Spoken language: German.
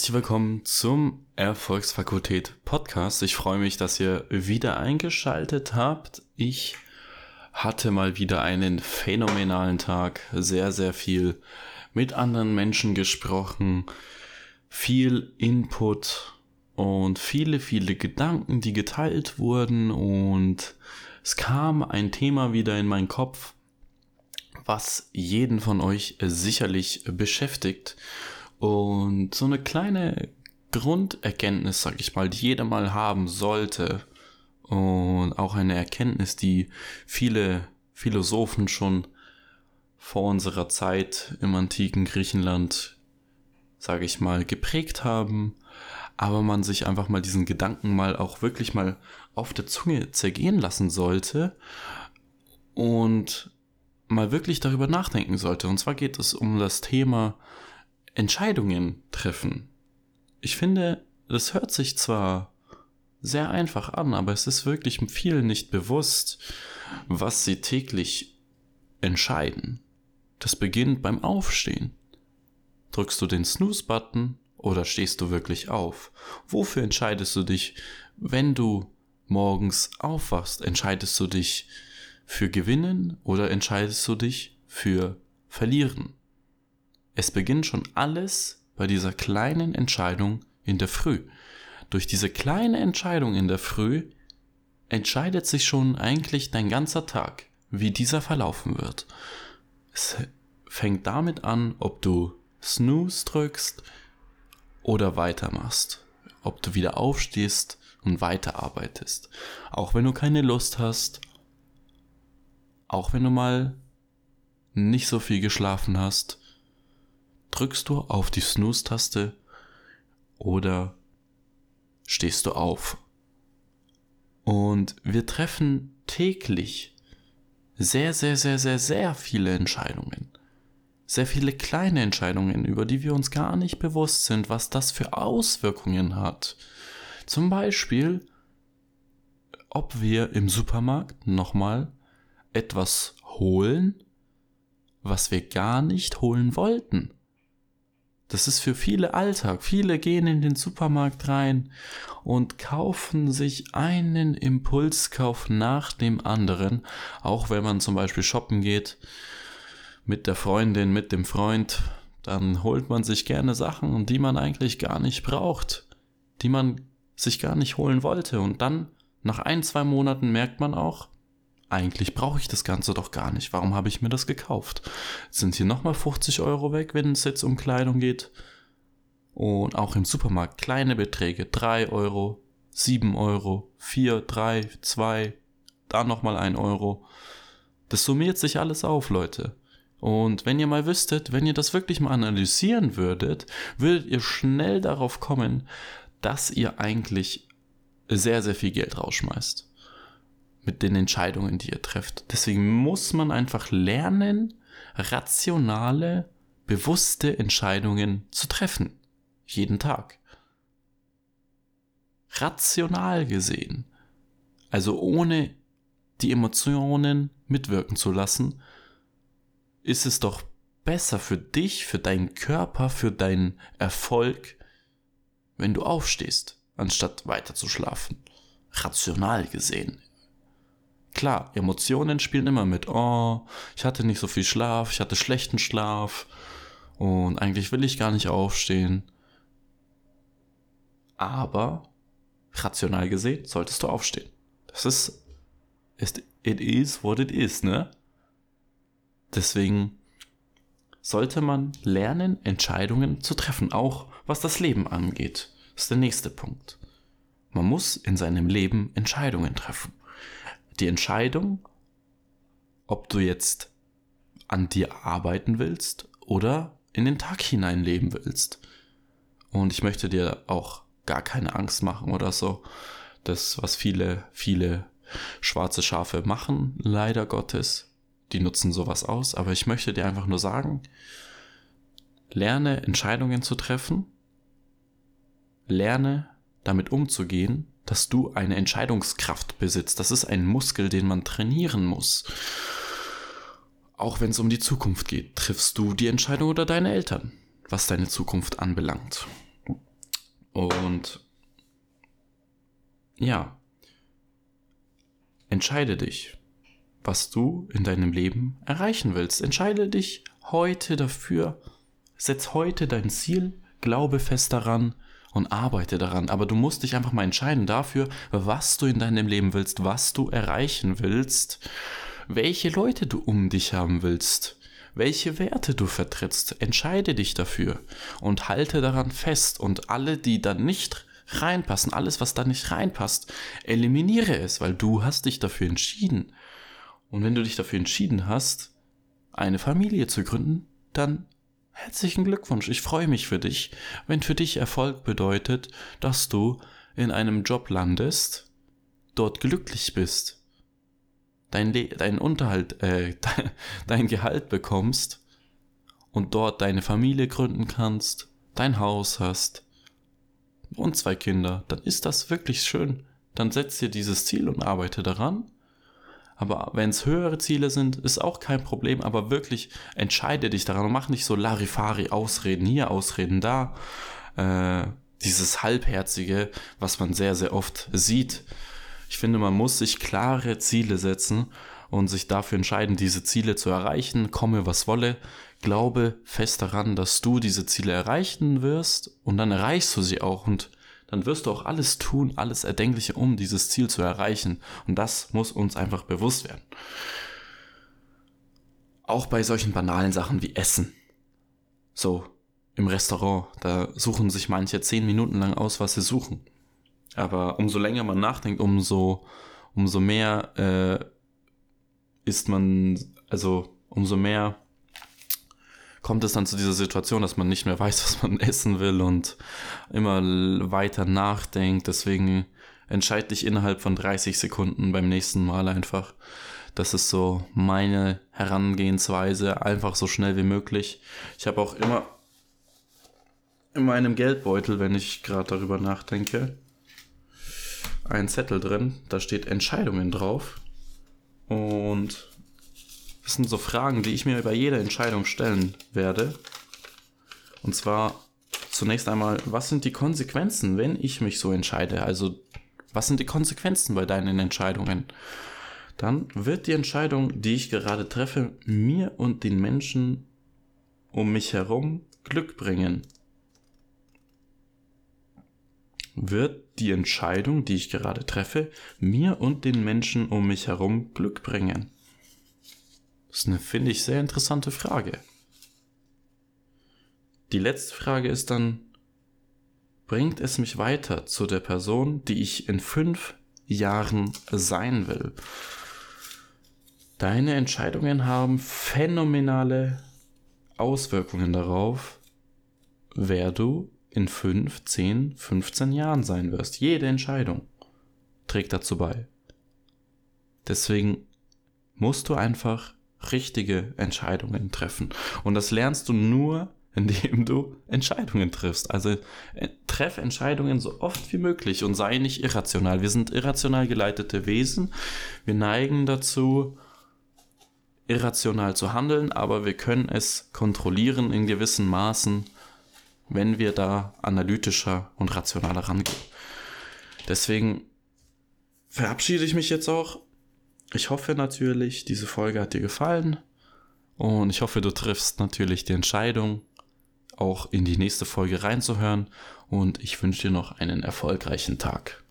Herzlich willkommen zum Erfolgsfakultät Podcast. Ich freue mich, dass ihr wieder eingeschaltet habt. Ich hatte mal wieder einen phänomenalen Tag, sehr, sehr viel mit anderen Menschen gesprochen, viel Input und viele, viele Gedanken, die geteilt wurden und es kam ein Thema wieder in meinen Kopf, was jeden von euch sicherlich beschäftigt und so eine kleine Grunderkenntnis, sag ich mal, die jeder mal haben sollte. Und auch eine Erkenntnis, die viele Philosophen schon vor unserer Zeit im antiken Griechenland, sage ich mal, geprägt haben. Aber man sich einfach mal diesen Gedanken mal auch wirklich mal auf der Zunge zergehen lassen sollte und mal wirklich darüber nachdenken sollte. Und zwar geht es um das Thema Entscheidungen treffen. Ich finde, das hört sich zwar sehr einfach an, aber es ist wirklich vielen nicht bewusst, was sie täglich entscheiden. Das beginnt beim Aufstehen. Drückst du den Snooze-Button oder stehst du wirklich auf? Wofür entscheidest du dich, wenn du morgens aufwachst? Entscheidest du dich für Gewinnen oder entscheidest du dich für Verlieren? Es beginnt schon alles bei dieser kleinen Entscheidung in der Früh. Durch diese kleine Entscheidung in der Früh entscheidet sich schon eigentlich dein ganzer Tag, wie dieser verlaufen wird. Es fängt damit an, ob du Snooze drückst oder weitermachst, ob du wieder aufstehst und weiterarbeitest. Auch wenn du keine Lust hast, auch wenn du mal nicht so viel geschlafen hast, drückst du auf die Snooze-Taste oder stehst du auf. Und wir treffen täglich sehr, sehr, sehr, sehr, sehr viele Entscheidungen. Sehr viele kleine Entscheidungen, über die wir uns gar nicht bewusst sind, was das für Auswirkungen hat. Zum Beispiel, ob wir im Supermarkt nochmal etwas holen, was wir gar nicht holen wollten. Das ist für viele Alltag. Viele gehen in den Supermarkt rein und kaufen sich einen Impulskauf nach dem anderen. Auch wenn man zum Beispiel shoppen geht mit der Freundin, mit dem Freund, dann holt man sich gerne Sachen, die man eigentlich gar nicht braucht, die man sich gar nicht holen wollte. Und dann nach ein, zwei Monaten merkt man auch, eigentlich brauche ich das Ganze doch gar nicht. Warum habe ich mir das gekauft? Sind hier nochmal 50 Euro weg, wenn es jetzt um Kleidung geht? Und auch im Supermarkt kleine Beträge. 3 Euro, 7 Euro, 4, 3, 2, dann nochmal 1 Euro. Das summiert sich alles auf, Leute. Und wenn ihr mal wüsstet, wenn ihr das wirklich mal analysieren würdet, würdet ihr schnell darauf kommen, dass ihr eigentlich sehr, sehr viel Geld rausschmeißt mit den Entscheidungen, die ihr trefft. Deswegen muss man einfach lernen, rationale, bewusste Entscheidungen zu treffen. Jeden Tag. Rational gesehen. Also ohne die Emotionen mitwirken zu lassen, ist es doch besser für dich, für deinen Körper, für deinen Erfolg, wenn du aufstehst, anstatt weiter zu schlafen. Rational gesehen. Klar, Emotionen spielen immer mit. Oh, ich hatte nicht so viel Schlaf, ich hatte schlechten Schlaf und eigentlich will ich gar nicht aufstehen. Aber rational gesehen solltest du aufstehen. Das ist, ist it is what it is, ne? Deswegen sollte man lernen, Entscheidungen zu treffen, auch was das Leben angeht. Das ist der nächste Punkt. Man muss in seinem Leben Entscheidungen treffen die Entscheidung, ob du jetzt an dir arbeiten willst oder in den Tag hinein leben willst. Und ich möchte dir auch gar keine Angst machen oder so. Das, was viele, viele schwarze Schafe machen, leider Gottes, die nutzen sowas aus. Aber ich möchte dir einfach nur sagen, lerne Entscheidungen zu treffen, lerne damit umzugehen dass du eine Entscheidungskraft besitzt. Das ist ein Muskel, den man trainieren muss. Auch wenn es um die Zukunft geht, triffst du die Entscheidung oder deine Eltern. was deine Zukunft anbelangt. Und ja, entscheide dich, was du in deinem Leben erreichen willst. Entscheide dich heute dafür, setz heute dein Ziel, glaube fest daran und arbeite daran. Aber du musst dich einfach mal entscheiden dafür, was du in deinem Leben willst, was du erreichen willst, welche Leute du um dich haben willst welche Werte du vertrittst. Entscheide dich dafür und halte daran fest und alle, die dann nicht reinpassen, alles, was da nicht reinpasst, eliminiere es, weil du hast dich dafür entschieden. Und wenn du dich dafür entschieden hast, eine Familie zu gründen, dann herzlichen Glückwunsch. Ich freue mich für dich, wenn für dich Erfolg bedeutet, dass du in einem Job landest, dort glücklich bist, dein, Le dein Unterhalt, äh, dein Gehalt bekommst und dort deine Familie gründen kannst, dein Haus hast und zwei Kinder, dann ist das wirklich schön. Dann setz dir dieses Ziel und arbeite daran. Aber wenn es höhere Ziele sind, ist auch kein Problem. Aber wirklich entscheide dich daran und mach nicht so Larifari Ausreden hier, Ausreden da. Äh, dieses Halbherzige, was man sehr, sehr oft sieht. Ich finde, man muss sich klare Ziele setzen und sich dafür entscheiden, diese Ziele zu erreichen, komme was wolle. Glaube fest daran, dass du diese Ziele erreichen wirst und dann erreichst du sie auch und dann wirst du auch alles tun, alles Erdenkliche, um dieses Ziel zu erreichen. Und das muss uns einfach bewusst werden. Auch bei solchen banalen Sachen wie Essen. So, im Restaurant, da suchen sich manche zehn Minuten lang aus, was sie suchen. Aber umso länger man nachdenkt, umso, umso mehr äh, ist man, also umso mehr kommt es dann zu dieser Situation, dass man nicht mehr weiß, was man essen will und immer weiter nachdenkt. Deswegen entscheide dich innerhalb von 30 Sekunden beim nächsten Mal einfach. Das ist so meine Herangehensweise, einfach so schnell wie möglich. Ich habe auch immer in meinem Geldbeutel, wenn ich gerade darüber nachdenke, einen Zettel drin, da steht Entscheidungen drauf. Und das sind so Fragen, die ich mir bei jeder Entscheidung stellen werde. Und zwar zunächst einmal, was sind die Konsequenzen, wenn ich mich so entscheide? Also, was sind die Konsequenzen bei deinen Entscheidungen? Dann wird die Entscheidung, die ich gerade treffe, mir und den Menschen um mich herum Glück bringen wird die Entscheidung, die ich gerade treffe, mir und den Menschen um mich herum Glück bringen? Das ist eine, finde ich, sehr interessante Frage. Die letzte Frage ist dann, bringt es mich weiter zu der Person, die ich in fünf Jahren sein will? Deine Entscheidungen haben phänomenale Auswirkungen darauf, wer du in 5, 10, 15 Jahren sein wirst. Jede Entscheidung trägt dazu bei. Deswegen musst du einfach richtige Entscheidungen treffen. Und das lernst du nur, indem du Entscheidungen triffst. Also äh, treff Entscheidungen so oft wie möglich und sei nicht irrational. Wir sind irrational geleitete Wesen. Wir neigen dazu, irrational zu handeln, aber wir können es kontrollieren in gewissen Maßen wenn wir da analytischer und rationaler rangehen. Deswegen verabschiede ich mich jetzt auch. Ich hoffe natürlich, diese Folge hat dir gefallen und ich hoffe, du triffst natürlich die Entscheidung, auch in die nächste Folge reinzuhören und ich wünsche dir noch einen erfolgreichen Tag.